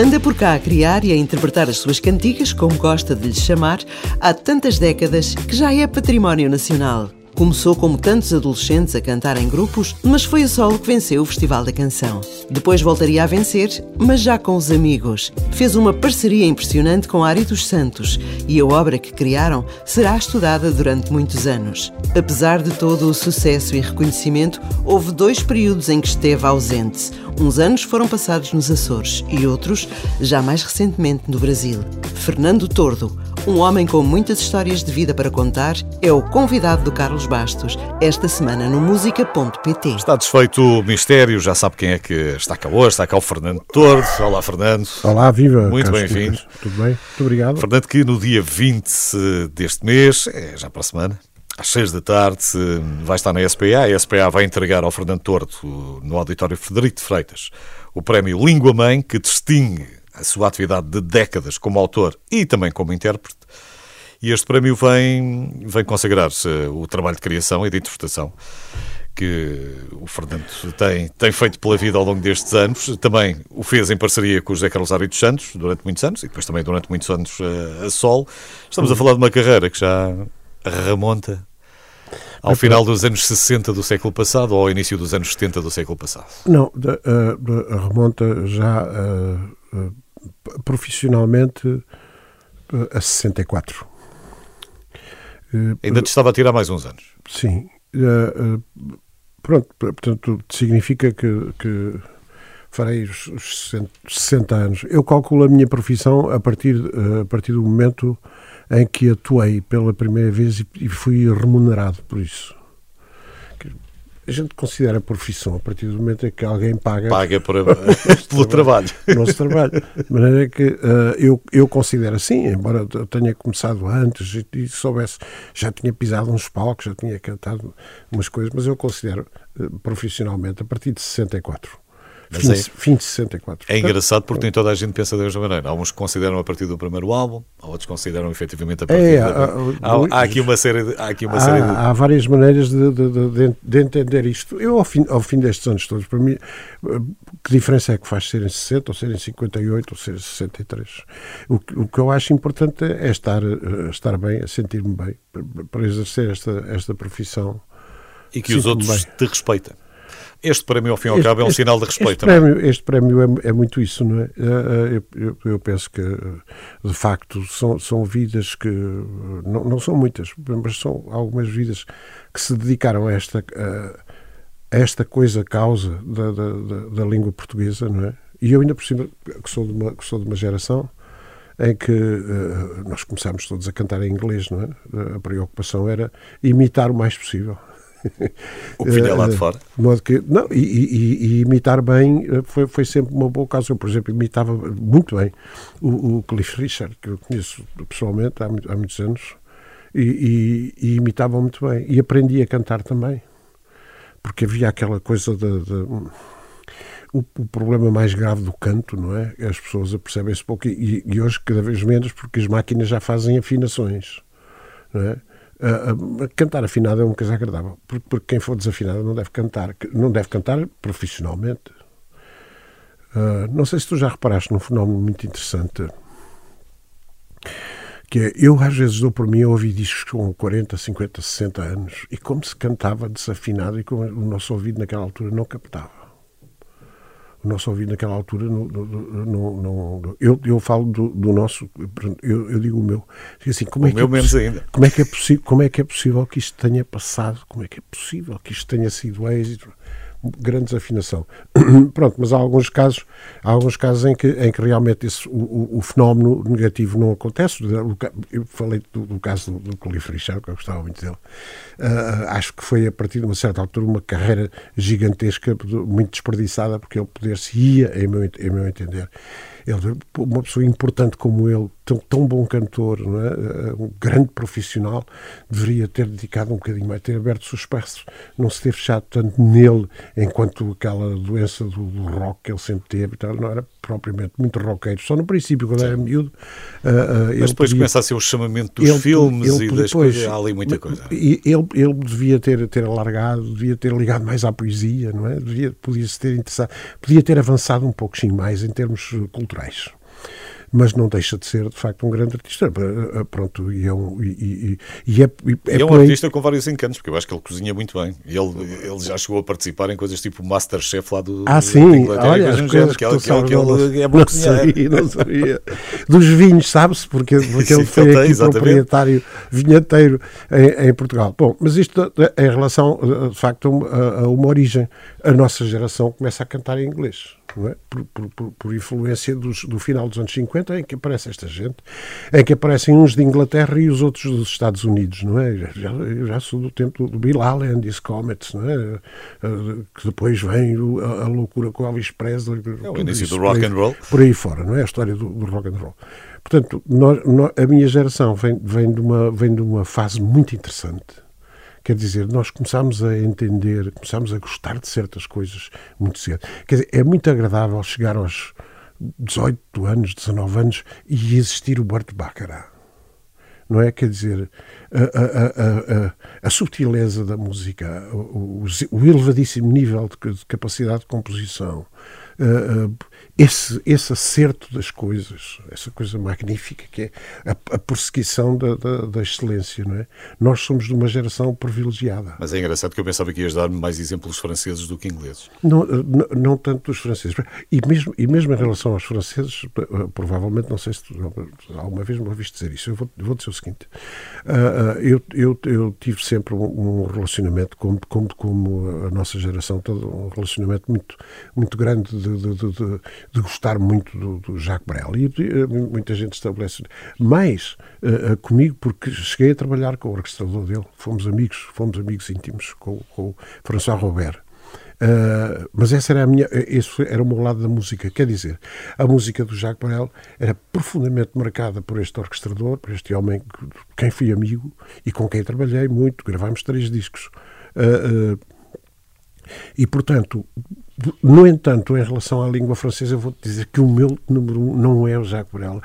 Anda por cá a criar e a interpretar as suas cantigas, como gosta de lhes chamar, há tantas décadas que já é património nacional. Começou como tantos adolescentes a cantar em grupos, mas foi a solo que venceu o Festival da Canção. Depois voltaria a vencer, mas já com os amigos. Fez uma parceria impressionante com Ari dos Santos e a obra que criaram será estudada durante muitos anos. Apesar de todo o sucesso e reconhecimento, houve dois períodos em que esteve ausente. Uns anos foram passados nos Açores e outros, já mais recentemente, no Brasil. Fernando Tordo, um homem com muitas histórias de vida para contar, é o convidado do Carlos Bastos, esta semana no música.pt. Está desfeito o mistério, já sabe quem é que está cá hoje, está cá o Fernando Tordo. Olá, Fernando. Olá, viva. Muito bem-vindo. Tudo bem? Muito obrigado. Fernando, que no dia 20 deste mês, é já para a semana, às 6 da tarde, vai estar na SPA. A SPA vai entregar ao Fernando Tordo, no auditório Frederico de Freitas, o prémio Língua Mãe, que distingue a sua atividade de décadas como autor e também como intérprete. E este prémio vem, vem consagrar-se o trabalho de criação e de interpretação que o Fernando tem, tem feito pela vida ao longo destes anos. Também o fez em parceria com o José Carlos Ari dos Santos durante muitos anos e depois também durante muitos anos a, a Sol. Estamos a falar de uma carreira que já remonta ao final dos anos 60 do século passado ou ao início dos anos 70 do século passado? Não, de, uh, de, remonta já uh, uh, profissionalmente a 64. Ainda te estava a tirar mais uns anos? Sim. Pronto, portanto, significa que, que farei os, os 60 anos. Eu calculo a minha profissão a partir, a partir do momento em que atuei pela primeira vez e fui remunerado por isso. A gente considera profissão a partir do momento em que alguém paga, paga por, pelo trabalho. O nosso trabalho. De maneira que uh, eu, eu considero assim, embora eu tenha começado antes e, e, soubesse, já tinha pisado uns palcos, já tinha cantado umas coisas, mas eu considero uh, profissionalmente a partir de 64. Fim, é, fim de 64. É engraçado porque nem toda a gente pensa da mesma maneira. Há uns que consideram a partir do primeiro álbum, há outros que consideram efetivamente a partir é, da... há, há, aqui uma série de... Há, aqui uma há, série de... há várias maneiras de, de, de, de, entender isto. Eu, ao fim, ao fim destes anos todos, para mim, que diferença é que faz ser em 60, ou ser em 58, ou ser em 63? O, o que eu acho importante é estar, eh, estar bem, sentir-me bem, para exercer esta, esta profissão. E que os outros bem. te respeitem. Este prémio, ao fim e ao cabo, é um este, sinal de respeito. Este prémio, este prémio é, é, muito isso, não é? Eh, eh, eu, eu, eu, penso que, de facto, são, são vidas que. Não, não são muitas, mas são algumas vidas que se dedicaram a esta, a esta coisa causa da, da, da, da língua portuguesa, não é? E eu, ainda por cima, que sou de uma, que sou de uma geração em que uh, nós começámos todos a cantar em inglês, não é? A preocupação era imitar o mais possível. O que vinha lá de fora. De modo que, não, e, e, e, imitar bem eh, foi, foi sempre uma boa ocasião. Por exemplo, imitava muito bem o, o Cliff Richard, que eu conheço pessoalmente há, há muitos anos, e, e, imitava muito bem. E aprendi a cantar também. Porque havia aquela coisa de, de o, o, problema mais grave do canto, não é? As pessoas apercebem-se pouco e, e, hoje cada vez menos porque as máquinas já fazem afinações, não é? Uh, cantar afinado é uma coisa agradável, porque, porque, quem for desafinado não deve cantar, não deve cantar profissionalmente. Uh, não sei se tu já reparaste num fenómeno muito interessante, que é, eu às vezes dou por mim a ouvir discos com 40, 50, 60 anos e como se cantava desafinado e como o nosso ouvido naquela altura não captava o nosso ouvido naquela altura. No, no, no, eu, eu falo do, do nosso, eu, eu, digo o meu. Assim, como o é meu que é menos ainda. Como é, que é como é que é possível que isto tenha passado? Como é que é possível que isto tenha sido êxito? Grande desafinação. Pronto, mas há alguns casos, há alguns casos em que, em que realmente esse, o, o, fenómeno negativo não acontece. Eu falei do, do caso do, do Cliff Richard, que eu gostava muito dele. Uh, acho que foi a partir de uma certa altura uma carreira gigantesca, muito desperdiçada, porque ele poder-se ia, em meu, em meu entender. Ele, uma pessoa importante como ele tão, tão bom cantor, é? um grande profissional, deveria ter dedicado um bocadinho mais, ter aberto os espaços, não se ter fechado tanto nele, enquanto aquela doença do, do rock que ele sempre teve, então, não era propriamente muito roqueiro, só no princípio, quando Sim. era miúdo. Uh, uh, Mas depois podia, começa a ser o chamamento dos ele, filmes ele, e das depois, coisas, há ali muita coisa. Ele, ele devia ter, ter alargado, devia ter ligado mais à poesia, não é? Devia, podia-se ter interessado, podia ter avançado um pouco sim mais em termos culturais mas não deixa de ser, de facto, um grande artista. Eh, eh, pronto, e é um, e, e, e é, é, é um artista com vários encantos, porque eu acho que ele cozinha muito bem. Ele, ele já chegou a participar em coisas tipo Masterchef lá do. Ah, sim, olha, as coisas que, que, que, que ele é bom não sabia, não sabia. Dos vinhos, sabe-se, porque, porque ele foi aqui exatamente. proprietário vinheteiro em, em, Portugal. Bom, mas isto em relação, de facto, a uma origem. A nossa geração começa a cantar em inglês é? por, por, por, influência dos, do final dos anos 50, em que aparece esta gente, em que aparecem uns de Inglaterra e os outros dos Estados Unidos, não é? Já, já sou do tempo do Bill Haley e Comets, não é? Eh, que depois vem a, a loucura com Elvis Presley. É o início do rock and roll. Por aí fora, não é? A história do, do rock and roll. Portanto, nós, nós, a minha geração vem, vem, de uma, vem de uma fase muito interessante Quer dizer, nós começámos a entender, começámos a gostar de certas coisas muito cedo. Quer dizer, é muito agradável chegar aos 18 anos, 19 anos e existir o Burt Baccarat. Não é? Quer dizer, a, a, a, a subtileza da música, o, o, o elevadíssimo nível de, de capacidade de composição, esse, esse acerto das coisas, essa coisa magnífica que é a, a perseguição da, da, da, excelência, não é? Nós somos de uma geração privilegiada. Mas é engraçado que eu pensava que ias dar mais exemplos franceses do que ingleses. Não, não, não tanto dos franceses. E mesmo, e mesmo em relação aos franceses, provavelmente, não sei se tu, alguma vez me ouviste dizer isso, eu vou, vou dizer o seguinte. Uh, eu, eu, eu tive sempre um, um relacionamento, como, como, como a nossa geração, todo um relacionamento muito, muito grande de de, de, de, de gostar muito do, do, Jacques Brel. E eh, muita gente estabelece. Mais uh, comigo, porque cheguei a trabalhar com o orquestrador dele. Fomos amigos, fomos amigos íntimos com, com o François Robert. Uh, mas essa era a minha, esse era o meu lado da música. Quer dizer, a música do Jacques Brel era profundamente marcada por este orquestrador, por este homem quem fui amigo e com quem trabalhei muito. Gravámos três discos. Uh, uh, e, portanto, no entanto, em relação à língua francesa, eu vou dizer que o meu número um não é o Jacques Brel.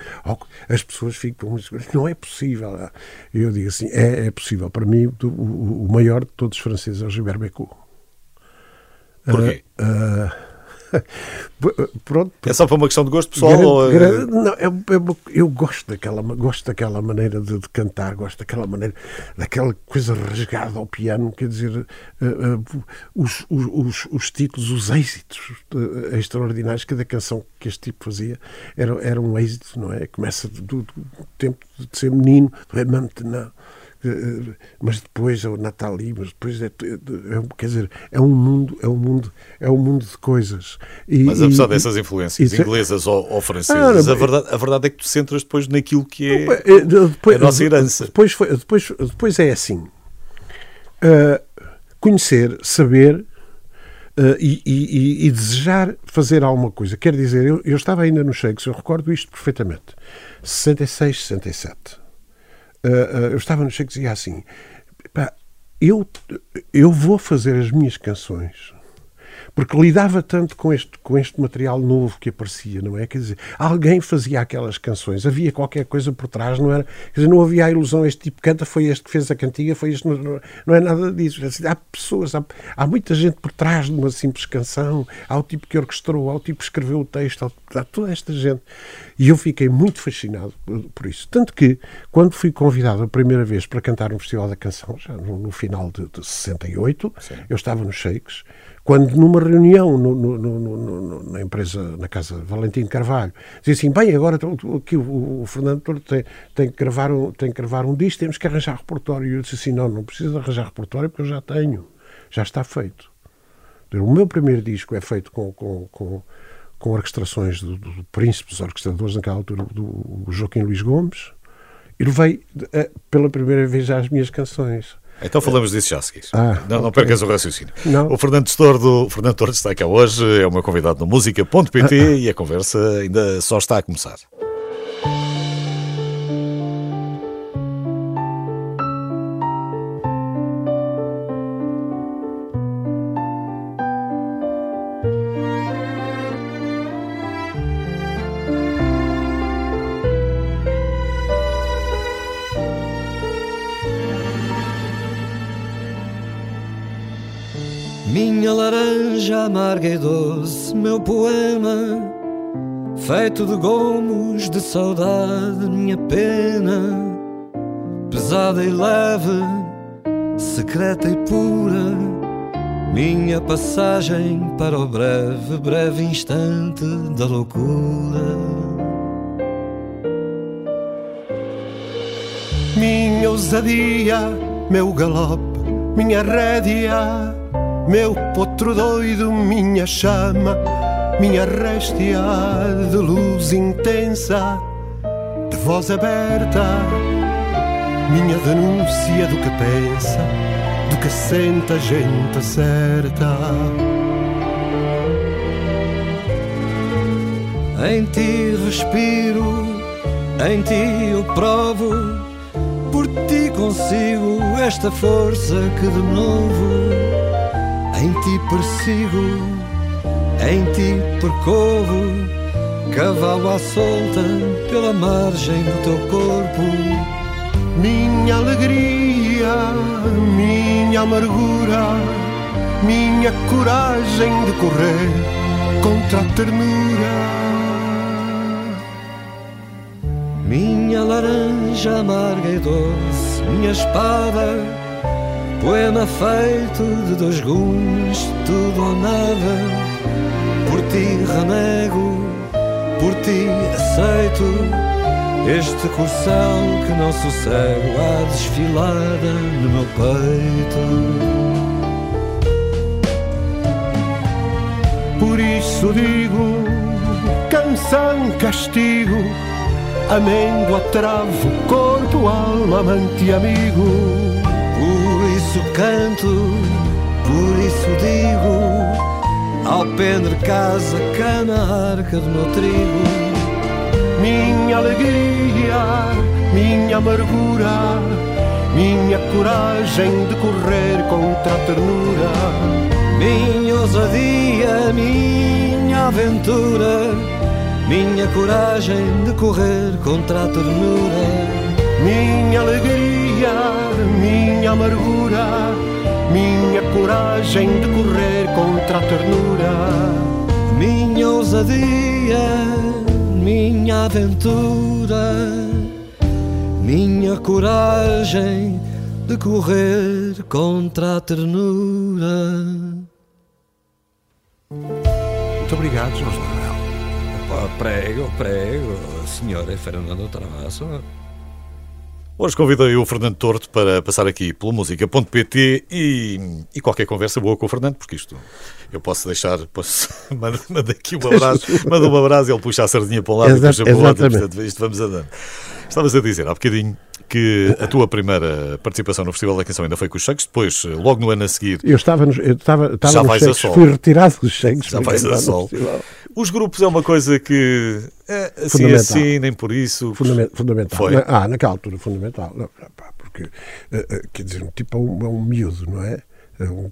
As pessoas ficam, não é possível. Eu digo assim, é, é possível. Para mim, o, o, maior de todos os franceses é o Gilbert Bécaud. Porquê? Uh, uh, Pronto. É só para uma questão de gosto pessoal? Grande, ou... grande, não, é, é, eu gosto daquela, gosto daquela maneira de, de, cantar, gosto daquela maneira, daquela coisa rasgada ao piano, quer dizer, uh, uh, os, os, os, títulos, os êxitos uh, extraordinários, cada canção que este tipo fazia era, era um êxito, não é? Começa do, do tempo de ser menino, é maintenant eh, mas depois é o Nathalie, mas depois é, é, quer dizer, é um mundo, é um mundo, é um mundo de coisas. E, mas apesar e, dessas influências e, inglesas ou, ou francesas, ah, a, verdade, a verdade é que tu centras depois naquilo que é, é depois, a nossa herança. Depois, foi, depois, depois é assim: uh, conhecer, saber. Uh, e, e, e, desejar fazer alguma coisa. Quer dizer, eu, eu estava ainda no Shakes, eu recordo isto perfeitamente. 66, 67 uh, eu estava no Cheque e dizia assim: pá, eu, eu vou fazer as minhas canções porque lidava tanto com este, com este material novo que aparecia, não é? Quer dizer, alguém fazia aquelas canções, havia qualquer coisa por trás, não era? Quer dizer, não havia a ilusão, este tipo canta, foi este que fez a cantiga, foi este, não, não é nada disso. Há pessoas, há, há, muita gente por trás de uma simples canção, há o tipo que orquestrou, há o tipo que escreveu o texto, há, há toda esta gente. E eu fiquei muito fascinado por, por, isso. Tanto que, quando fui convidado a primeira vez para cantar no Festival da Canção, já no, no final de, de 68, Sim. eu estava nos Shakes, quando numa reunião no, no, no, na empresa, na casa Valentim Carvalho, dizia assim, bem, agora aqui o, o Fernando tem, tem, que gravar um, tem que gravar um disco, temos que arranjar repertório. E eu disse assim, não, não precisa arranjar repertório porque eu já tenho, já está feito. O meu primeiro disco é feito com, com, com, com orquestrações do, do, do príncipe dos orquestradores, naquela altura, do, do Joaquim Luís Gomes, e levei eh, pela primeira vez as minhas canções. Então falamos disso já a seguir. Ah, não, não percas o raciocínio. Não. O Fernando Tordo, Fernando Tordo está cá hoje, é o meu convidado no música.pt ah, ah. e a conversa ainda só está a começar. Amarga e doce, meu poema, feito de gomos de saudade, minha pena, pesada e leve, secreta e pura, minha passagem para o breve, breve instante da loucura. Minha ousadia, meu galope, minha rédea meu potro doido, minha chama, minha réstia de luz intensa, de voz aberta, minha denúncia do que pensa, do que sente a gente certa. Em ti respiro, em ti eu provo, por ti consigo esta força que de novo em ti persigo, em ti percorro, cavalo à solta pela margem do teu corpo. Minha alegria, minha amargura, minha coragem de correr contra a ternura. Minha laranja amarga e doce, minha espada Poema feito de dois gumes, tudo ou nada. Por ti renego, por ti aceito. Este corcel que não sossego a desfilada no meu peito. Por isso digo, canção, castigo, amêndoa, travo, corpo, alma, amante e amigo canto, por isso digo, alpendre casa, cana, arca do meu trigo. Minha alegria, minha amargura, minha coragem de correr contra a ternura. Minha ousadia, minha aventura, minha coragem de correr contra a ternura. Minha alegria, minha amargura, minha coragem de correr contra a ternura. Minha ousadia, minha aventura, minha coragem de correr contra a ternura. Muito obrigado, Jorge Manuel. Prego, prego, senhora Fernando Travasso. Hoje convidei o Fernando Torto para passar aqui pela música.pt e, e qualquer conversa boa com o Fernando, porque isto eu posso deixar, posso, manda, manda aqui um abraço, manda um abraço e ele puxa a sardinha para um lado e puxa para o outro, portanto isto vamos andando. Estavas a dizer há bocadinho que a tua primeira participação no Festival da Canção ainda foi com os Cheques, depois, logo no ano a seguir. Eu estava, nos, eu estava, estava já nos Cheques, fui retirado dos Cheques. Já vais a sol. Os grupos é uma coisa que é, assim, assim, nem por isso. fundamental. Foi. Ah, naquela altura, fundamental. Não, porque, eh, eh, quer dizer, um tipo é um, é um miúdo, não é? é um,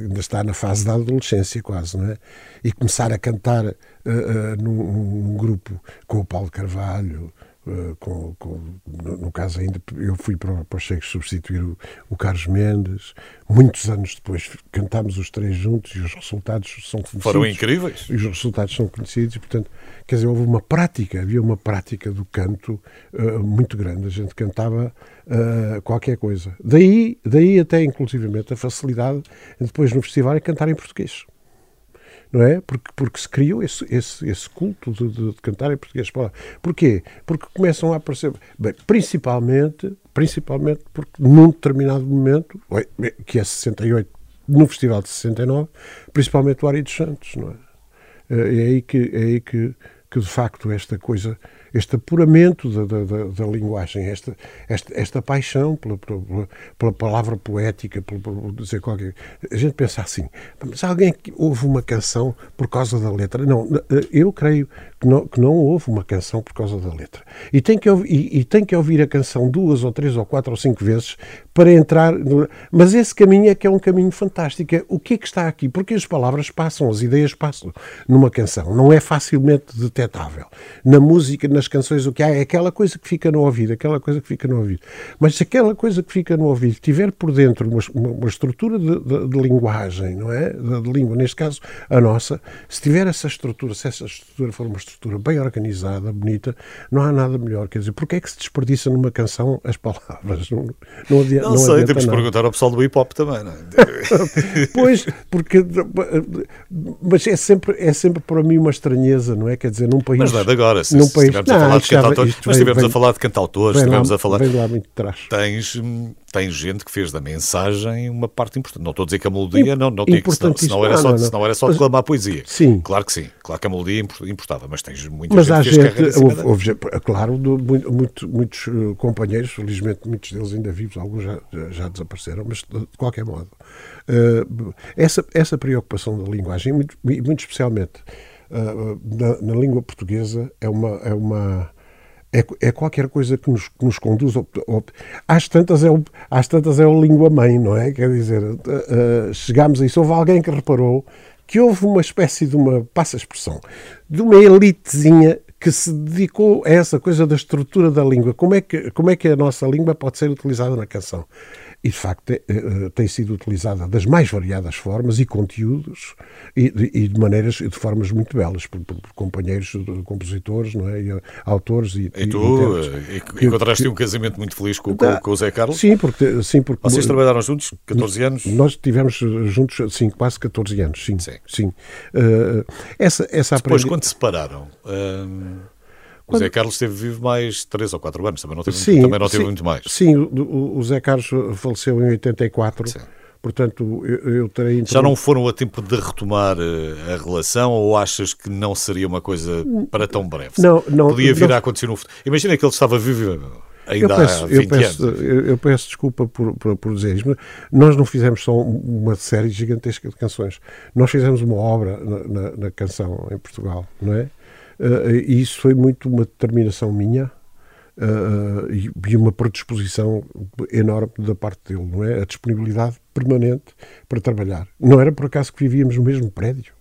ainda está na fase da adolescência quase, não é? E começar a cantar uh, uh, num, num, grupo com o Paulo Carvalho, com, com, no, no, caso ainda eu fui para, para os Chegos substituir o, o, Carlos Mendes. Muitos anos depois cantámos os três juntos e os resultados são conhecidos. Foram incríveis. E os resultados são conhecidos e portanto quer dizer houve uma prática havia uma prática do canto uh, muito grande. A gente cantava uh, qualquer coisa. Daí daí até inclusivamente a facilidade depois no festival é cantar em português não é? Porque, porque se criou esse, esse, esse culto de, de, de, cantar em português. Porquê? Porque começam a aparecer, bem, principalmente, principalmente porque num determinado momento, que é 68, no Festival de 69, principalmente o Ari dos Santos, não é? Eh, é aí que, é aí que, que de facto esta coisa este apuramento da, da, da linguagem, esta, esta, esta paixão pela, pela, pela palavra poética, por dizer qualquer. A gente pensa assim, mas alguém ouve uma canção por causa da letra? Não, eu creio que não, que não houve uma canção por causa da letra. E tem, que, e, e tem que ouvir a canção duas ou três ou quatro ou cinco vezes para entrar. Mas esse caminho é que é um caminho fantástico. É o que é que está aqui? Porque as palavras passam, as ideias passam numa canção. Não é facilmente detetável. Na música, nas canções o que há é aquela coisa que fica no ouvido, aquela coisa que fica no ouvido. Mas se aquela coisa que fica no ouvido tiver por dentro uma, uma, uma estrutura de, de, de, linguagem, não é? De, de, língua, neste caso a nossa, se tiver essa estrutura, se essa estrutura for uma estrutura bem organizada, bonita, não há nada melhor. Quer dizer, porque é que se desperdiça numa canção as palavras? Não, não, adianta, não, não sei, temos que perguntar ao pessoal do hip hop também, não é? pois, porque. Mas é sempre, é sempre para mim uma estranheza, não é? Quer dizer, num país. Mas não é de agora, se, num se país, não, a falar de cantautores, mas estivemos a falar de cantautores, estivemos a falar. Vem lá muito trás. Tens, tens gente que fez da mensagem uma parte importante. Não estou a dizer que a melodia não, não tinha que, senão, senão, era só, não, era só mas, declamar poesia. Sim. Claro que sim, claro que a melodia importava, mas tens muita mas gente há que gente, houve, houve, claro, muito, muitos eh, companheiros, felizmente muitos deles ainda vivos, alguns já, já desapareceram, mas de qualquer modo, uh, essa, essa preocupação da linguagem, muito, muito especialmente uh, na, na língua portuguesa, é uma, é uma é, é qualquer coisa que nos, que nos conduz ao, ao, às tantas é o, às tantas é o língua mãe não é? Quer dizer uh, chegámos a isso. Houve alguém que reparou que houve uma espécie de uma passa expressão de uma elitezinha que se dedicou a essa coisa da estrutura da língua. Como é que como é que a nossa língua pode ser utilizada na canção e de facto é, é, tem sido utilizada das mais variadas formas e conteúdos e, e de maneiras de formas muito belas por, companheiros de compositores não é? e autores e, e tu e, e encontraste um casamento muito feliz com, com, com, o Zé Carlos sim porque, sim, porque vocês trabalharam juntos 14 anos? nós tivemos juntos sim, quase 14 anos sim, sim. sim. Uh, essa, essa depois aprendi... quando se separaram quando... O Zé Carlos esteve vivo mais 3 ou 4 anos, também não teve, sim, também não teve sim, muito mais. Sim, o, o, Zé Carlos faleceu em 84. Sim. Portanto, eu, eu terei. Já não foram a tempo de retomar eh, a relação ou achas que não seria uma coisa para tão breve? Não, não. Podia vir não, a acontecer no futuro. Imagina que ele estava vivo ainda eu peço, há 20 eu peço, anos. Eu, eu, peço desculpa por, por, por dizer isto, mas nós não fizemos só uma série gigantesca de canções. Nós fizemos uma obra na, na, na canção em Portugal, não é? Uh, e isso foi muito uma determinação minha uh, e, e, uma predisposição enorme da parte dele, não é? A disponibilidade permanente para trabalhar. Não era por acaso que vivíamos no mesmo prédio.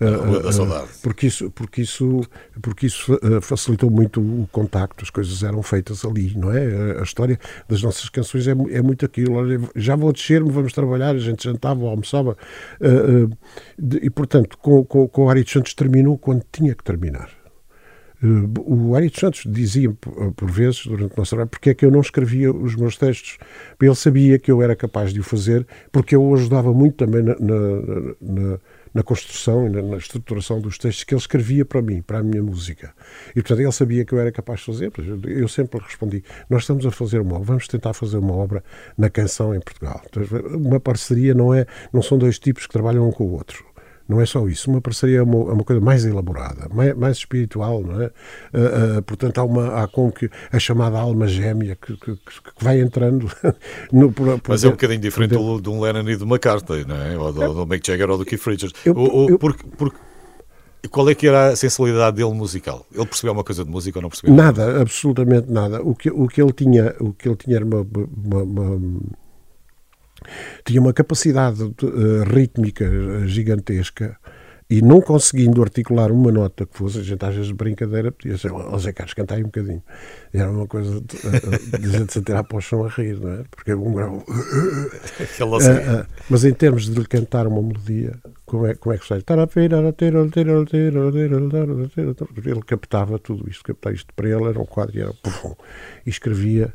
Uh, da saudade. Porque isso, porque isso, porque isso facilitou muito o contacto, as coisas eram feitas ali, não é? A história das nossas canções é, é muito aquilo. Já vou descer-me, vamos trabalhar, a gente jantava, almoçava. e, portanto, com, com, com o Ari Santos terminou quando tinha que terminar. O Ari Santos dizia por vezes, durante o nosso trabalho, porque é que eu não escrevia os meus textos. Ele sabia que eu era capaz de o fazer, porque eu o ajudava muito também na, na, na na construção e na, estruturação dos textos que ele escrevia para mim, para a minha música. E, portanto, ele sabia que eu era capaz de fazer. Eu sempre respondi: Nós estamos a fazer uma obra, vamos tentar fazer uma obra na canção em Portugal. Então, uma parceria não, é, não são dois tipos que trabalham um com o outro. Não é só isso. Uma parceria é uma, é uma coisa mais elaborada, mais, mais espiritual, não é? Uh, uh, portanto, há, uma, há com que a chamada alma gêmea que, que, que vai entrando. no, por, por Mas é um bocadinho diferente do, de um Lennon e do McCartney, não é? Ou do, é. do Mick Jagger ou do Keith Richards. Eu, o, o, porque, porque qual é que era a sensibilidade dele musical? Ele percebeu uma coisa de música ou não percebeu? Nada, absolutamente nada. O que, o que ele tinha, o que ele tinha era uma, uma, uma tinha uma capacidade uh, rítmica eh, gigantesca e não conseguindo articular uma nota que fosse, a gente às vezes de brincadeira podia ser, ó Zé Carlos, canta aí um bocadinho. E era uma coisa de, uh, de gente se atirar para o chão a rir, não é? Porque é um grau. Uh, mas em termos de lhe cantar uma melodia, como é, como é que sai? Ele captava tudo isto, captava isto para ele, era um quadro e era e escrevia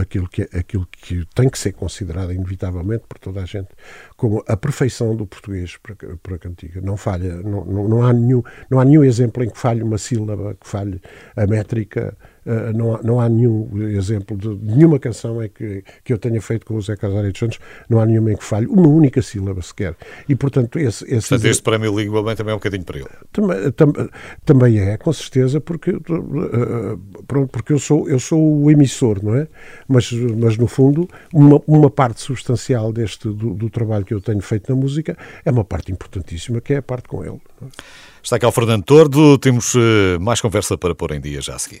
aquilo que, aquilo que tem que ser considerado inevitavelmente por toda a gente como a perfeição do português para, para a cantiga. Não falha, não, não, não, há nenhum, não há nenhum exemplo em que falhe uma sílaba, que falhe a métrica Uh, não, há, não há nenhum exemplo de nenhuma canção é que, que eu tenha feito com o Zé Casares dos Santos, não há nenhuma em que falhe uma única sílaba sequer. E, portanto, esse. esse portanto, este prémio Língua Bem também é um bocadinho para ele. Também, tam, também é, com certeza, porque, uh, pronto, porque eu, sou, eu sou o emissor, não é? Mas, mas no fundo, uma, uma parte substancial deste, do, do trabalho que eu tenho feito na música é uma parte importantíssima, que é a parte com ele. É? Está cá o Fernando Tordo, temos uh, mais conversa para pôr em dia já a seguir.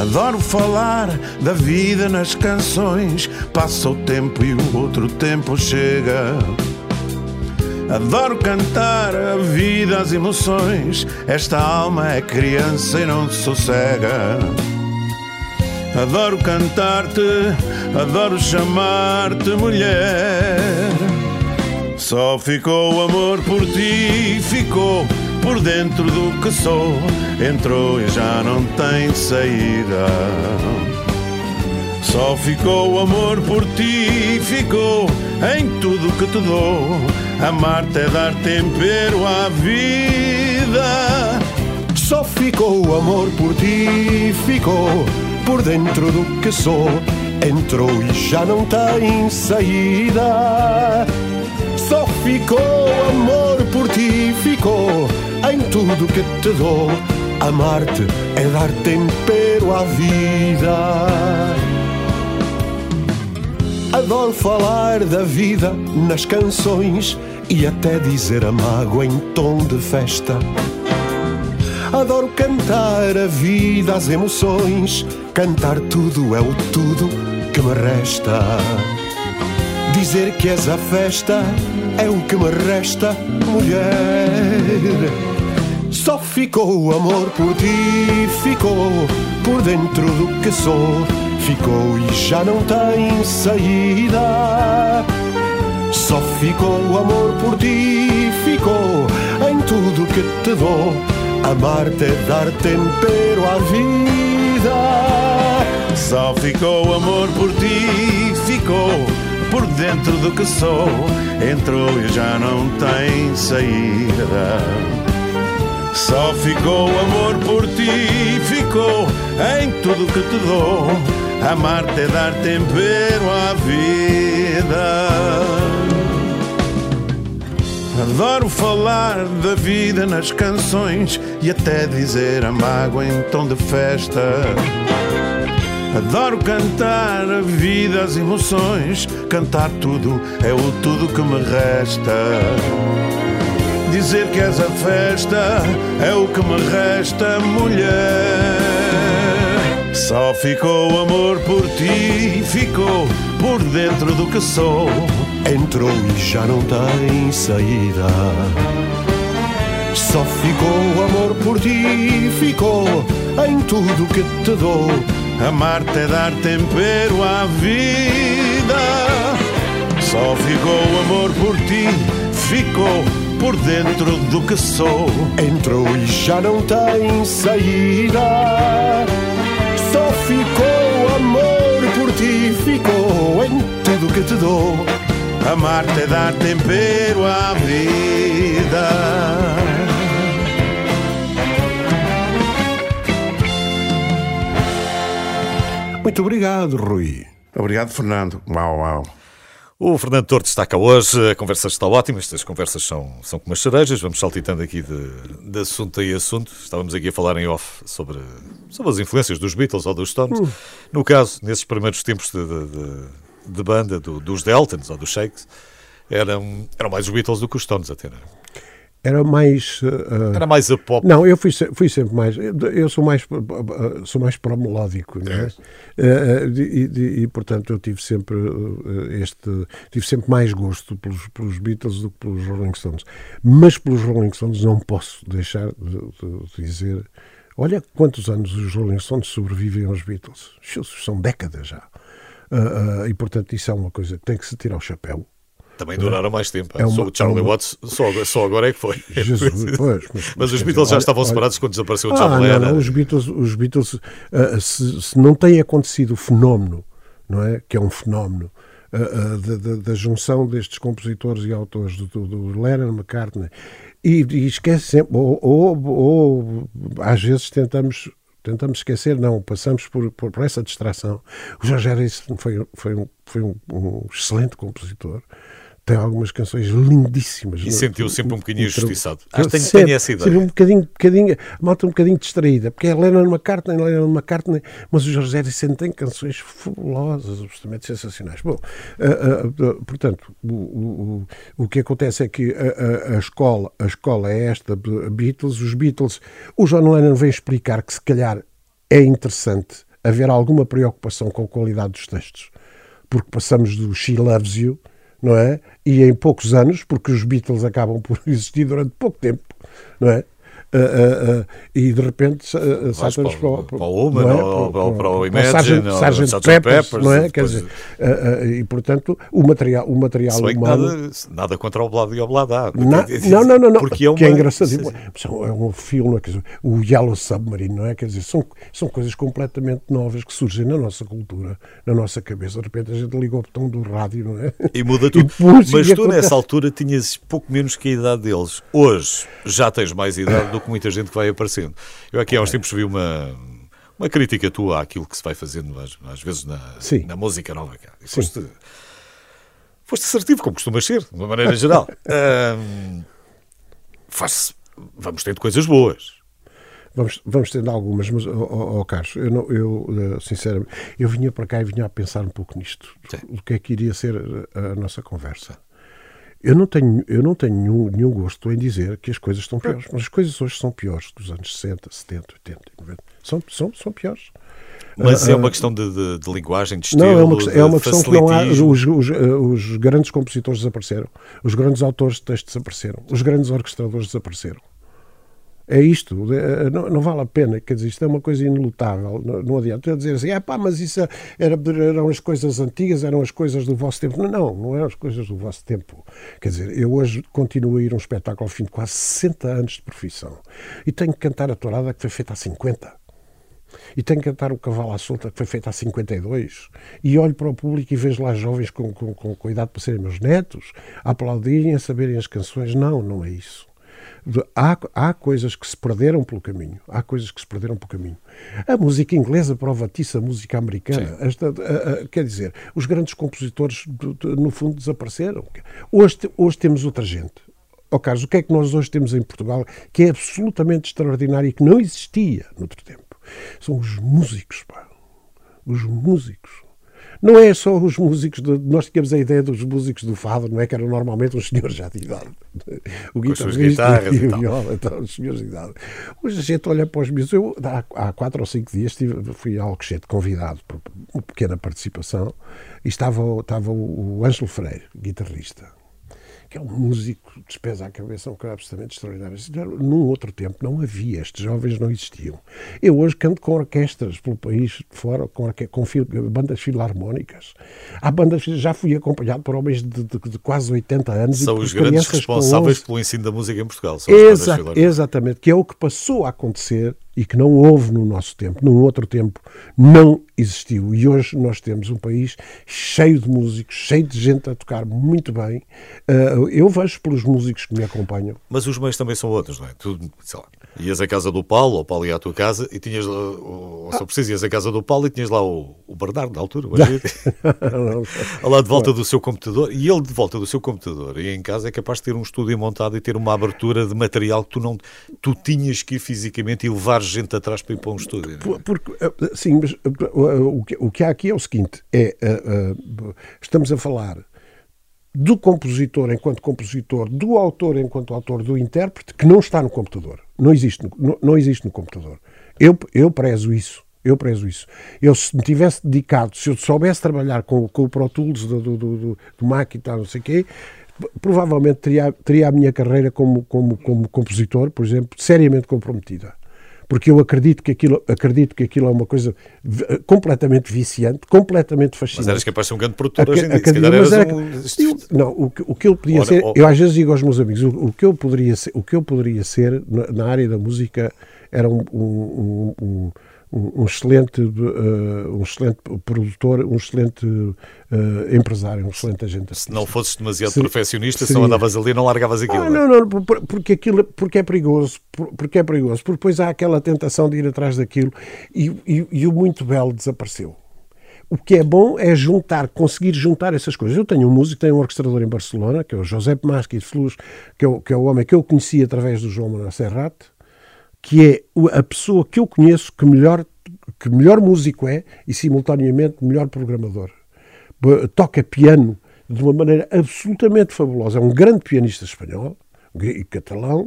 Adoro falar da vida nas canções. Passa o tempo e o outro tempo chega. Adoro cantar a vida, as emoções. Esta alma é criança e não sossega. Adoro cantar-te, adoro chamar-te mulher. Só ficou amor por ti, ficou por dentro do que sou. Entrou e já não tem saída. Só ficou amor por ti, ficou em tudo que te dou. Amar-te é dar tempero à vida. Só ficou amor por ti, ficou por dentro do que sou. Entrou e já não tem saída. Só ficou amor por ti, ficou em tudo que te dou. Amar-te é dar tempero à vida. Adoro falar da vida nas canções e até dizer a mágoa em tom de festa. Adoro cantar a vida, as emoções. Cantar tudo é o tudo que me resta. Dizer que és a festa é o que me resta, mulher. Só ficou o amor por ti, ficou por dentro do que sou ficou e já não tem saída. Só ficou o amor por ti, ficou em tudo que te dou. Amar-te é dar tempero à vida. Só ficou o amor por ti, ficou por dentro do que sou. Entrou e já não tem saída. Só ficou amor por ti, ficou em tudo que te dou. Amar-te é dar tempero à vida. Adoro falar da vida nas canções e até dizer a mágoa em tom de festa. Adoro cantar a vida, as emoções, cantar tudo é o tudo que me resta. Dizer que és a festa é o que me resta, mulher. Só ficou amor por ti, ficou por dentro do que sou. Entrou e já não tem saída. Só ficou amor por ti, ficou em tudo que te dou. Amar-te é dar tempero à vida. Só ficou amor por ti, ficou por dentro do que sou. Entrou e já não tem saída ficou amor por ti, ficou em tudo que te dou. Amar-te é dar tempero à vida. Muito obrigado, Rui. Obrigado, Fernando. Uau, uau. O Fernando Torto está cá hoje, a conversa está ótima, estas conversas são, são como as cerejas, vamos saltitando aqui de, de assunto em assunto. Estávamos aqui a falar em off sobre, sobre as influências dos Beatles ou dos Stones. Uh. No caso, nesses primeiros tempos de, de, de banda, do, dos Deltons ou dos Shakes, eram, eram mais os Beatles do que os Stones até, não é? Era mais uh, era mais a pop. Não eu fui, fui sempre mais eu sou mais sou mais o melódico né? Uh, e, e, e, portanto eu tive sempre este tive sempre mais gosto pelos, pelos Beatles do que pelos Rolling Stones. Mas pelos Rolling Stones não posso deixar de, de dizer olha quantos anos os Rolling Stones sobrevivem aos Beatles. São décadas já. E portanto isso é uma coisa que tem que se tirar o chapéu também duraram mais tempo. É uma, o Charlie é uma... Watts só, só agora é que foi. Jesus, pois, mas, mas, os Beatles já estavam olha, separados quando desapareceu o ah, Charlie. Não, não, os Beatles, os Beatles uh, se, se, não tem acontecido o fenómeno, não é? Que é um fenómeno. Uh, uh, da, da, da, junção destes compositores e autores do, do, do Lennon McCartney e, e esquece sempre ou, ou, ou às vezes tentamos tentamos esquecer, não, passamos por, por, por essa distração. O George Harrison foi, foi, um, foi um, um excelente compositor, tem algumas canções lindíssimas. E sentiu sempre um bocadinho injustiçado. Acho que tenho essa ideia. Sempre um bocadinho, bocadinho, malta um bocadinho distraída, porque é Lennon McCartney, Lennon McCartney, mas o Jorge Harrison tem canções fabulosas, absolutamente sensacionais. Bom, uh, uh, portanto, o, o, o que acontece é que a, escola, a escola é esta, Beatles, os Beatles, o John Lennon vem explicar que se calhar é interessante haver alguma preocupação com a qualidade dos textos. Porque passamos do She Loves You, não é? E em poucos anos, porque os Beatles acabam por existir durante pouco tempo, não é? Uh, uh, e de repente uh, saltamos para, o, para, para o Woman, é? ou para, para, o Imagine, para o Sargent, Sargent Peppers, Peppers, não é? Quer dizer, e portanto o material, o material humano... Nada, nada contra o Blado e o Bladá. Na, não, não, não, não, porque é, uma... que é engraçado. É um filme, quer dizer, o Yellow Submarine, não é? Quer dizer, são, são coisas completamente novas que surgem na nossa cultura, na nossa cabeça. De repente a gente liga o botão do rádio, não é? E muda tudo. E, Mas tu nessa altura tinhas pouco menos que a idade deles. Hoje já tens mais idade do que muita gente que vai aparecendo. Eu aqui há uns tempos vi uma, uma crítica tua àquilo que se vai fazendo às, às vezes na, na música nova. E foste, foste assertivo, como costumas ser, de uma maneira geral. um, faz vamos tendo coisas boas. Vamos, vamos tendo algumas, mas, oh, oh, Carlos, eu, não, eu eh, sinceramente, eu vinha para cá e vinha a pensar um pouco nisto. Sim. O que é que iria ser a, a nossa conversa. Eu não tenho, eu não tenho nenhum, nenhum gosto em dizer que as coisas estão piores, mas as coisas hoje são piores dos anos 60, 70, 80, 90. São, são, são piores. Mas uh, é uma questão de, de, de, linguagem, de estilo, Não, é uma, é uma questão que não há. Os, os, os, grandes compositores desapareceram. Os grandes autores de texto desapareceram. Os grandes orquestradores desapareceram. É isto, é, não, não, vale a pena, quer dizer, isto é uma coisa inelutável, não, não adianta dizer assim, ah pá, mas isso era, eram as coisas antigas, eram as coisas do vosso tempo. Não, não, não eram as coisas do vosso tempo. Quer dizer, eu hoje continuo a ir a um espetáculo ao fim de quase 60 anos de profissão e tenho que cantar a tourada que foi feita há 50. E tenho que cantar o cavalo à solta que foi feita há 52. E olho para o público e vejo lá jovens com, com, com, idade para serem meus netos, a aplaudirem, a saberem as canções. Não, não é isso há, há coisas que se perderam pelo caminho. Há coisas que se perderam pelo caminho. A música inglesa prova-te a música americana. Esta, a, a, quer dizer, os grandes compositores, no fundo, desapareceram. Hoje, hoje temos outra gente. Ó oh, Carlos, o que é que nós hoje temos em Portugal que é absolutamente extraordinário e que não existia no outro tempo? São os músicos, pá. Os músicos. Não é só os músicos, de, nós tínhamos a ideia dos músicos do fado, não é? Que eram normalmente os senhores já de idade. O guitarrista e o viola, então, os senhores de idade. Hoje a gente olha para os músicos. Eu, há, há quatro ou cinco dias tive, fui ao Alcochete convidado por uma pequena participação e estava, estava o Ângelo Freire, guitarrista que é um músico de pés à cabeça, um cara absolutamente extraordinário. Num outro tempo não havia, estes jovens não existiam. Eu hoje canto com orquestras pelo país fora, com, com bandas filarmónicas. Há bandas, já fui acompanhado por homens de, de, de quase 80 anos. São os grandes responsáveis pelo ensino da música em Portugal. Exa exatamente, que é o que passou a acontecer e que não houve no nosso tempo, num outro tempo não existiu. E hoje nós temos um país cheio de músicos, cheio de gente a tocar muito bem. Uh, eu vejo pelos músicos que me acompanham. Mas os meios também são outros, não é? Tu, sei lá, ias à casa do Paulo, ou o Paulo ia à tua casa, e tinhas lá, ou, se eu preciso, ias à casa do Paulo e tinhas lá o, o Bernardo, na altura, o lá de volta do seu computador, e ele de volta do seu computador, e em casa é capaz de ter um estúdio montado e ter uma abertura de material que tu não tu tinhas que ir fisicamente e levar gente atrás para ir para um estúdio. É? Porque, eh, sim, mas eh, o que, o que há aqui é o seguinte: é, uh, uh, estamos a falar do compositor enquanto compositor, do autor enquanto autor, do intérprete, que não está no computador. Não existe no, não, não existe no computador. Eu, eu prezo isso. Eu prezo isso. Eu, se me tivesse dedicado, se eu soubesse trabalhar com, com o Pro Tools do, do, do, do Mac e tal, não sei o quê, provavelmente teria, teria a minha carreira como, como, como compositor, por exemplo, seriamente comprometida porque eu acredito que aquilo, acredito que aquilo é uma coisa completamente viciante, completamente fascinante. Mas eras capaz de ser um grande produtor a, hoje em dia, se era, um... eu, Não, o, o que eu podia ser, eu às vezes digo aos meus amigos, o, o, que eu poderia ser, o que eu poderia ser na, na área da música era um, um, um um, excelente, uh, um excelente produtor, um excelente uh, empresário, um excelente agente. Se não fosses demasiado seria, perfeccionista, seria... se não andavas ali, não largavas aquilo. Ah, não, não, porque aquilo porque é perigoso, porque é perigoso, porque depois há aquela tentação de ir atrás daquilo e, e, e o muito belo desapareceu. O que é bom é juntar, conseguir juntar essas coisas. Eu tenho um músico, tenho um orquestrador em Barcelona, que é o José Maschi de Flus, que é o, que é o homem que eu conheci através do João Manuel Serrat, que é a pessoa que eu conheço que melhor, que melhor músico é e, simultaneamente, melhor programador. Toca piano de uma maneira absolutamente fabulosa. É um grande pianista espanhol e catalão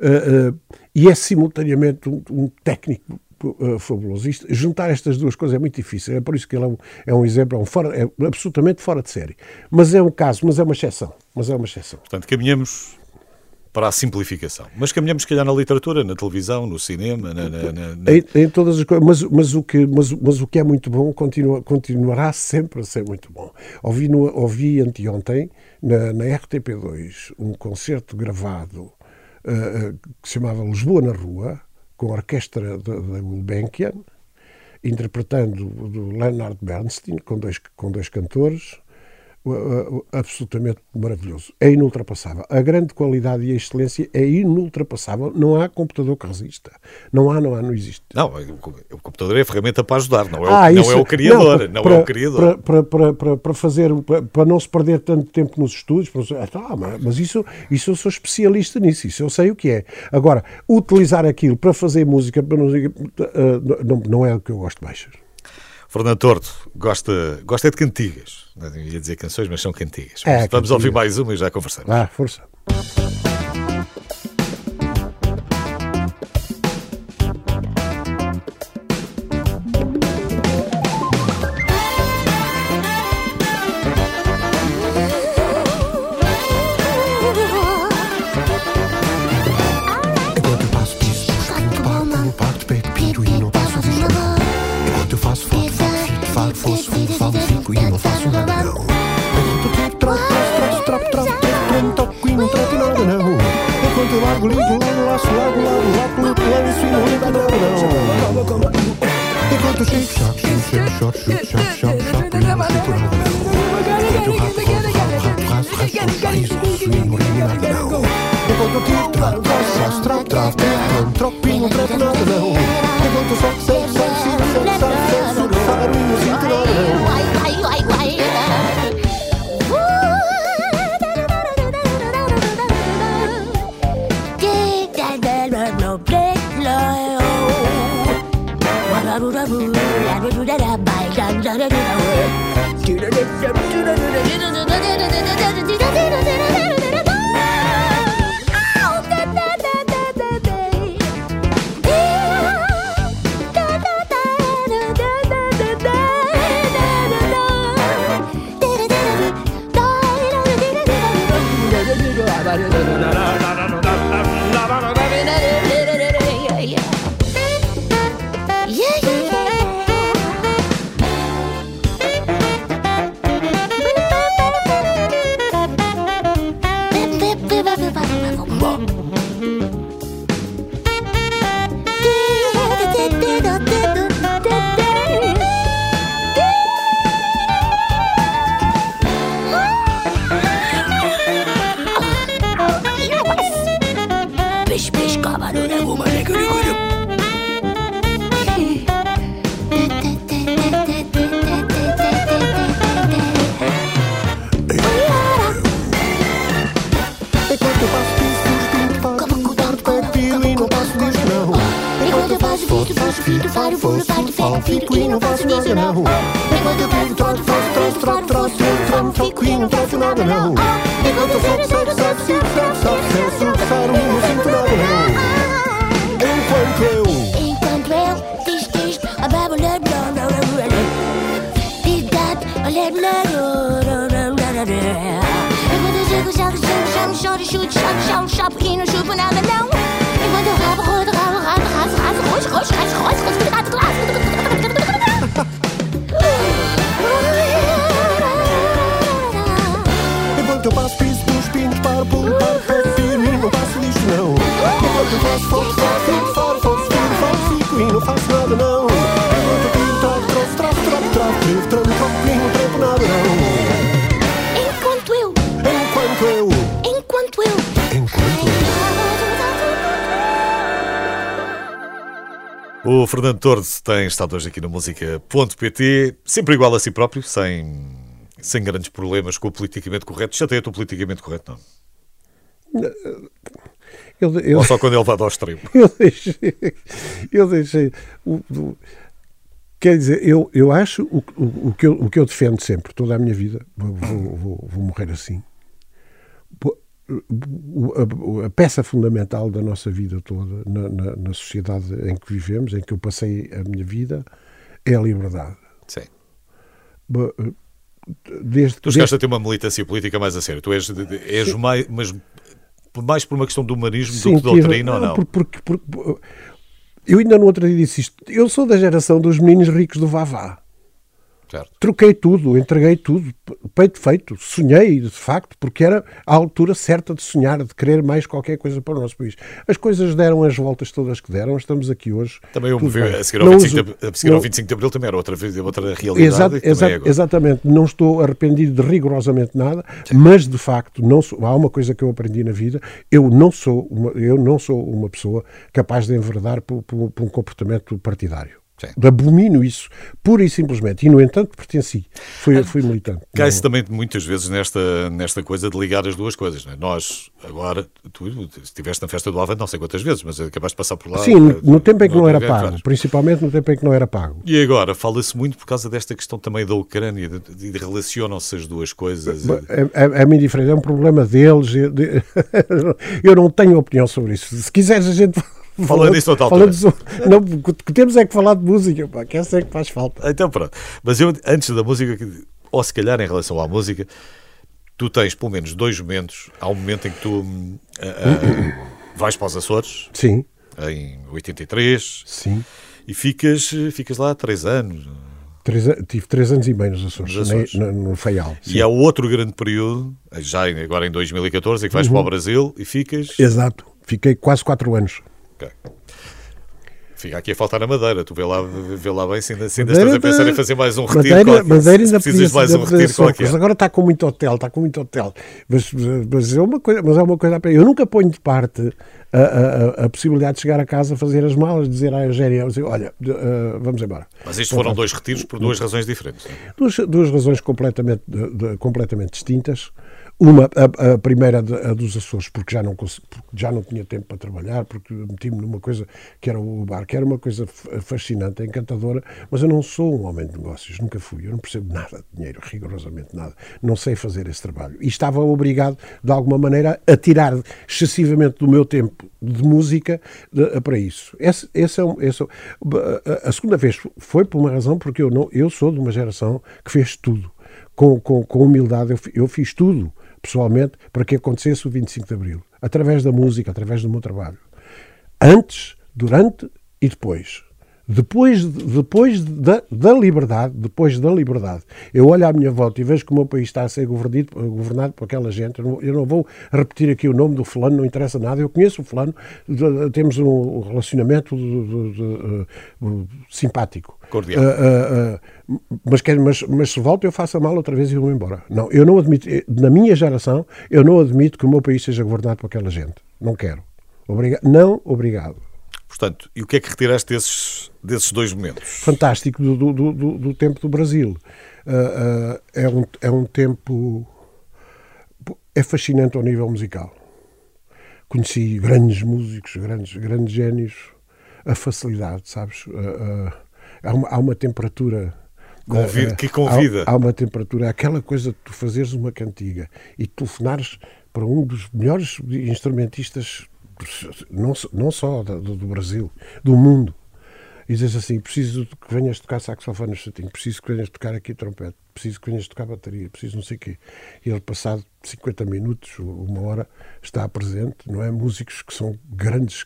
uh, uh, e é simultaneamente um, técnico uh, fabuloso. Isto, juntar estas duas coisas é muito difícil. É por isso que ele é um, é um exemplo, é, um fora, é absolutamente fora de série. Mas é um caso, mas é uma exceção. Mas é uma exceção. Portanto, caminhamos para a simplificação. Mas caminhamos, se calhar, na literatura, na televisão, no cinema, na, na, na... Em, em, todas as coisas. Mas, mas, o que, mas, mas o que é muito bom continua, continuará sempre a ser muito bom. Ouvi, no, ouvi anteontem, na, na RTP2, um concerto gravado uh, que se chamava Lisboa na Rua, com a orquestra da Gulbenkian, interpretando do Leonard Bernstein, com dois, com dois cantores, absolutamente maravilhoso. É inultrapassável. A grande qualidade e a excelência é inultrapassável. Não há computador que resista. Não há, não há, não existe. Não, o computador é a ferramenta para ajudar, não é o, ah, não é o criador. Não, para, é o criador. Para, para, para, para fazer, para, não se perder tanto tempo nos estudos, para, ah, mas isso, isso eu sou especialista nisso, isso eu sei o que é. Agora, utilizar aquilo para fazer música eh, não, não é o que eu gosto mais. Fernando Torto gosta, gosta de cantigas. Não ia dizer canções, mas são cantigas. É, Vamos ouvir mais uma e já conversamos. Ah, força. rabu rabu rabu do da da by da da da da faço, fico, faro, furo, faço, falo, fico e não faço nada não. Enquanto eu pego, troco, faço, troço, troco, troço, eu tramo, fico e não faço nada não. Enquanto eu faro, saco, saco, sigo, saco, saco, saco, saco, faro, não sinto nada não. Enquanto eu... Enquanto eu, diz, diz, a babo, não, não, não, não, não. Diz, dat, olha, não, não, não, não, não, não. Enquanto eu jogo, jogo, jogo, jogo, choro, chute, chapo, chamo, chapo e não chupo nada não. raus, raus, raus, raus, raus. O Fernando Torres tem estado hoje aqui no música.pt, sempre igual a si próprio, sem, sem grandes problemas com o politicamente correto. Chateia-te o politicamente correto, não? Eu, eu, Ou só quando ele vai ao extremo? Eu deixei. Eu deixei o, o, quer dizer, eu, eu acho o, o, o, que eu, o que eu defendo sempre, toda a minha vida, vou, vou, vou, vou morrer assim. A, peça fundamental da nossa vida toda, na, na, na, sociedade em que vivemos, em que eu passei a minha vida, é a liberdade. Sim. Desde, tu chegaste desde... a ter uma militância política mais a sério. Tu és, és mais, mas mais por uma questão de humanismo Sim, do que de doutrina ou não? Porque, porque, porque, eu ainda no outro dia disse isto. Eu sou da geração dos meninos ricos do Vavá. Certo. Troquei tudo, entreguei tudo, peito feito. Sonhei, de facto, porque era a altura certa de sonhar, de querer mais qualquer coisa para o nosso país. As coisas deram as voltas todas que deram, estamos aqui hoje. Também eu me vi, a seguir, ao 25, de, a seguir não, ao 25 de Abril também era outra, outra realidade. Exa exa exatamente, não estou arrependido de rigorosamente nada, Sim. mas de facto não sou, há uma coisa que eu aprendi na vida, eu não sou uma, eu não sou uma pessoa capaz de enverdar por, por, por um comportamento partidário. Sim. Abomino isso, pura e simplesmente. E, no entanto, pertenci. Fui, fui militante. Cai-se também muitas vezes nesta, nesta coisa de ligar as duas coisas. É? Nós, agora, tu estiveste na festa do Avante não sei quantas vezes, mas acabaste de passar por lá. Sim, no, no tempo em que não era pago. Principalmente no tempo em que não era pago. E agora, fala-se muito por causa desta questão também da Ucrânia, de, de relacionam-se as duas coisas. É, é, é, diferente, é um problema deles. Eu não tenho opinião sobre isso. Se quiseres, a gente Falando nisso outra altura. não, o que temos é que falar de música, pá, que essa é que faz falta. Então pronto. Mas eu, antes da música, ou se calhar em relação à música, tu tens pelo menos dois momentos. Há um momento em que tu uh, uh, vais para os Açores. Sim. Em 83. Sim. E ficas, ficas lá três anos. Três, tive três anos e meio nos Açores, nos Açores. No, no Feial. Sim. E há outro grande período, já agora em 2014, em que vais uhum. para o Brasil e ficas. Exato. Fiquei quase quatro anos. Ok. Fica aqui a faltar a Madeira. Tu vê lá, vê lá bem se ainda, se ainda estás a pensar em fazer mais um retiro. Madeira, qualquer, Madeira ainda precisas mais um retiro qualquer. Agora está com muito hotel, está com muito hotel. Mas, mas, é, uma coisa, mas é uma coisa. Eu nunca ponho de parte a, a, a, possibilidade de chegar a casa, fazer as malas, dizer à Eugénia, olha, uh, vamos embora. Mas isto foram dois retiros por duas razões diferentes. É? Duas, duas razões completamente, de, de, completamente distintas. Uma, a, a primeira a dos Açores, porque já não, porque já não tinha tempo para trabalhar, porque meti-me numa coisa que era o bar, que era uma coisa fascinante, encantadora, mas eu não sou um homem de negócios, nunca fui, eu não percebo nada de dinheiro, rigorosamente nada, não sei fazer esse trabalho. E estava obrigado, de alguma maneira, a tirar excessivamente do meu tempo de música de, para isso. Esse, esse é um, esse, a, a segunda vez foi por uma razão, porque eu, não, eu sou de uma geração que fez tudo. Com, com, com humildade, eu, eu fiz tudo pessoalmente, para que acontecesse o 25 de Abril, através da música, através do meu trabalho. Antes, durante e depois. Depois, depois da, da liberdade, depois da liberdade, eu olho à minha volta e vejo que o meu país está a ser governado, governado por aquela gente. Eu não, eu não, vou repetir aqui o nome do fulano, não interessa nada. Eu conheço o fulano, temos um relacionamento de, de, de, simpático. Cordial. Uh, uh, uh, mas, quer, mas, mas se volta eu faço a mal outra vez e vou embora. Não, eu não admito, na minha geração, eu não admito que o meu país seja governado por aquela gente. Não quero. Obriga não, obrigado. Portanto, e o que é que retiraste desses, desses dois momentos? Fantástico do, do, do, do tempo do Brasil. Uh, uh, é, um, é um tempo. É fascinante ao nível musical. Conheci grandes músicos, grandes, grandes génios, a facilidade, sabes? Uh, há, uma, há uma temperatura Convida, que convida. Há, há, uma temperatura, aquela coisa de tu fazeres uma cantiga e telefonares para um dos melhores instrumentistas não, não só do, do Brasil, do mundo, e dizes assim: preciso que venhas tocar saxofone no chatinho, preciso que venhas tocar aqui trompete, preciso que venhas tocar bateria, preciso não sei o quê. E ele, passado 50 minutos, uma hora, está presente, não é? Músicos que são grandes,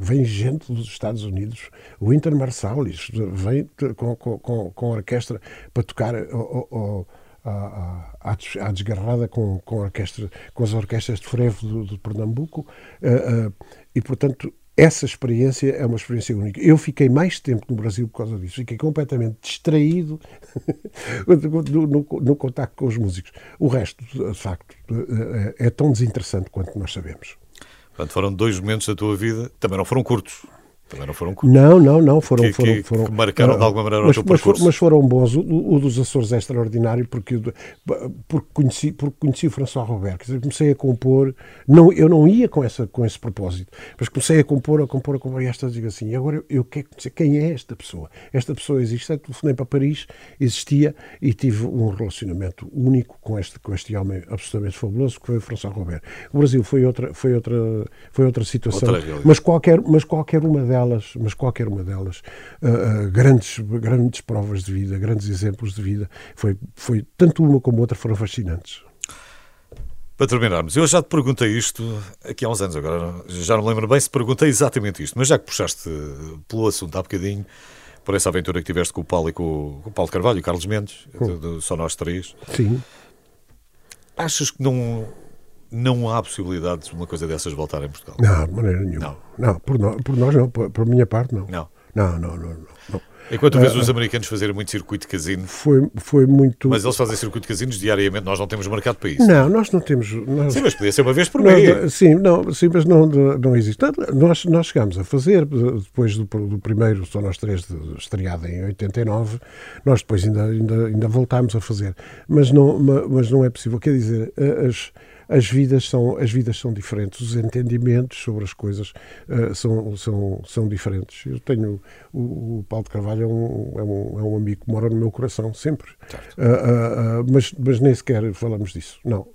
vem gente dos Estados Unidos, o Inter Marsalis, vem com, com, com, com orquestra para tocar. À, à, à desgarrada com, com, orquestra, com as orquestras de frevo do, Pernambuco uh, uh, e, portanto, essa experiência é uma experiência única. Eu fiquei mais tempo no Brasil por causa disso. Fiquei completamente distraído no, no, no contato com os músicos. O resto, de facto, é, é tão desinteressante quanto nós sabemos. Portanto, foram dois momentos da tua vida, também não foram curtos. Também não foram Não, não, não. Foram, que, foram, que, foram, que marcaram de alguma maneira mas, o teu mas, percurso. mas foram bons. O, o, dos Açores é extraordinário porque, porque, conheci, porque conheci o François Robert. Quer dizer, comecei a compor. Não, eu não ia com, essa, com esse propósito, mas comecei a compor, a compor, a compor. E esta digo assim: agora eu, eu quero conhecer quem é esta pessoa. Esta pessoa existe. Eu telefonei para Paris, existia e tive um relacionamento único com este, com este homem absolutamente fabuloso que foi o François Robert. O Brasil foi outra, foi outra, foi outra situação. Outra mas, qualquer, mas qualquer uma delas. Mas qualquer uma delas, uh, uh, grandes, grandes provas de vida, grandes exemplos de vida, foi, foi tanto uma como outra foram fascinantes. Para terminarmos, eu já te perguntei isto aqui há uns anos, agora já não me lembro bem se perguntei exatamente isto, mas já que puxaste pelo assunto há bocadinho, por essa aventura que tiveste com o Paulo e com, com o Paulo Carvalho e o Carlos Mendes, hum. do, Só Nós Três. Sim. Achas que não, não há possibilidade de uma coisa dessas voltar em Portugal? Não, de maneira nenhuma. Não, não por, nós, por nós não, por, por minha parte não. Não. Não, não, não. não. Enquanto vês uh, os americanos fazerem muito circuito de casino. Foi, foi muito. Mas eles fazem circuito de casinos diariamente, nós não temos mercado para isso. Não, nós não temos. Nós... Sim, mas podia ser uma vez por mês. Sim, não, sim, mas não, não existe. Nós, nós chegámos a fazer, depois do, do primeiro, só nós três, de, estreado em 89, nós depois ainda, ainda, ainda voltámos a fazer. Mas não, mas não é possível. Quer dizer, as as vidas são, as vidas são diferentes, os entendimentos sobre as coisas uh, são, são, são diferentes. Eu tenho. O, o Paulo de Carvalho é um, é, um, é um amigo que mora no meu coração, sempre. Uh, uh, mas, mas nem sequer falamos disso. Não,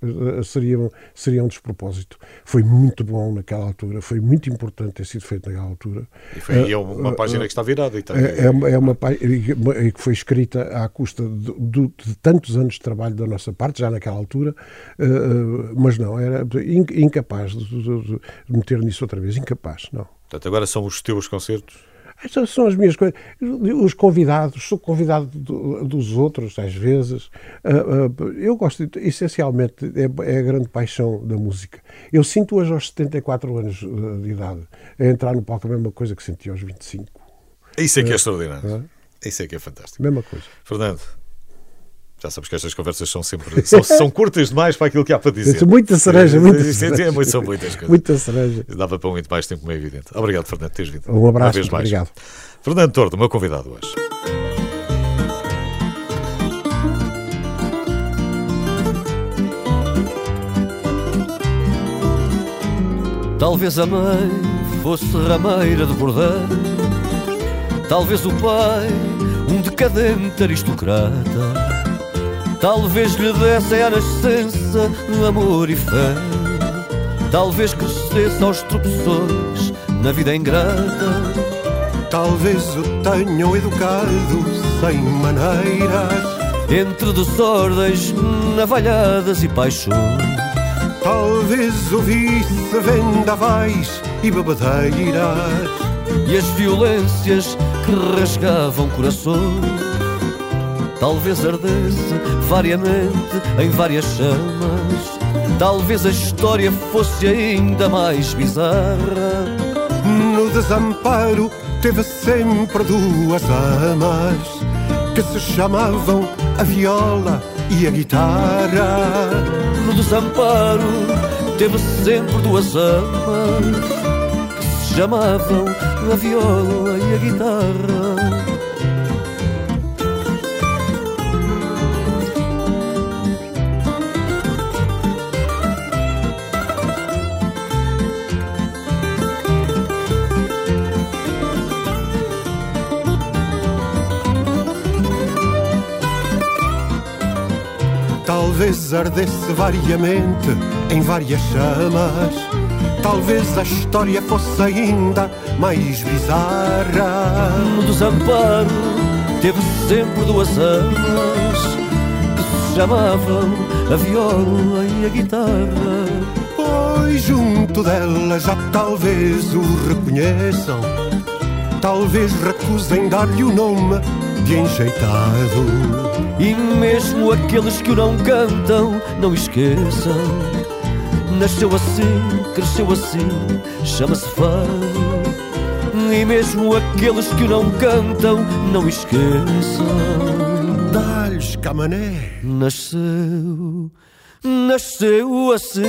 seria, seria um despropósito. Foi muito bom naquela altura, foi muito importante ter sido feito naquela altura. E foi é uma página que está virada. E está... É, é, uma, é uma página que foi escrita à custa de, de, de, tantos anos de trabalho da nossa parte, já naquela altura mas não, era incapaz de, de, de meter nisso outra vez, incapaz, não. Portanto, agora são os teus concertos? Estas são as minhas coisas. Os convidados, sou convidado dos outros, às vezes. Ah, ah, eu gosto, essencialmente, é, é a grande paixão da música. Eu sinto hoje aos 74 anos ah, de idade, a entrar no palco a mesma coisa que senti aos 25. Isso é que é extraordinário. É? Isso é que é fantástico. Mesma coisa. Fernando, já sabes que estas conversas são sempre são, são curtas demais para aquilo que há para dizer. Muita cereja, muita cereja. É, são muitas coisas. Muita cereja. Dava para muito mais tempo, como é evidente. Obrigado, Fernando, por teres vindo. Um abraço, mais. obrigado. Fernando Tordo, meu convidado hoje. Talvez a mãe fosse rameira de bordão, talvez o pai um decadente aristocrata. Talvez lhe desse a nascença amor e fé. Talvez crescesse aos tropeções na vida ingrata. Talvez o tenham educado sem maneiras. Entre desordens, navalhadas e paixões. Talvez o visse vendavais e babadeiras. E as violências que rasgavam corações. Talvez ardesse variamente em várias chamas. Talvez a história fosse ainda mais bizarra. No desamparo teve sempre duas amas que se chamavam a viola e a guitarra. No desamparo teve sempre duas amas que se chamavam a viola e a guitarra. Talvez ardesse variamente em várias chamas. Talvez a história fosse ainda mais bizarra. No desamparo teve sempre duas amas que se chamavam a viola e a guitarra. Pois junto dela já talvez o reconheçam. Talvez recusem dar-lhe o nome de enjeitado. E mesmo aqueles que o não cantam, não esqueçam. Nasceu assim, cresceu assim, chama-se fado. E mesmo aqueles que o não cantam, não esqueçam. Dá-lhes camané. Nasceu, nasceu assim,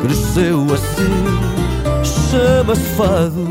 cresceu assim chama-se fado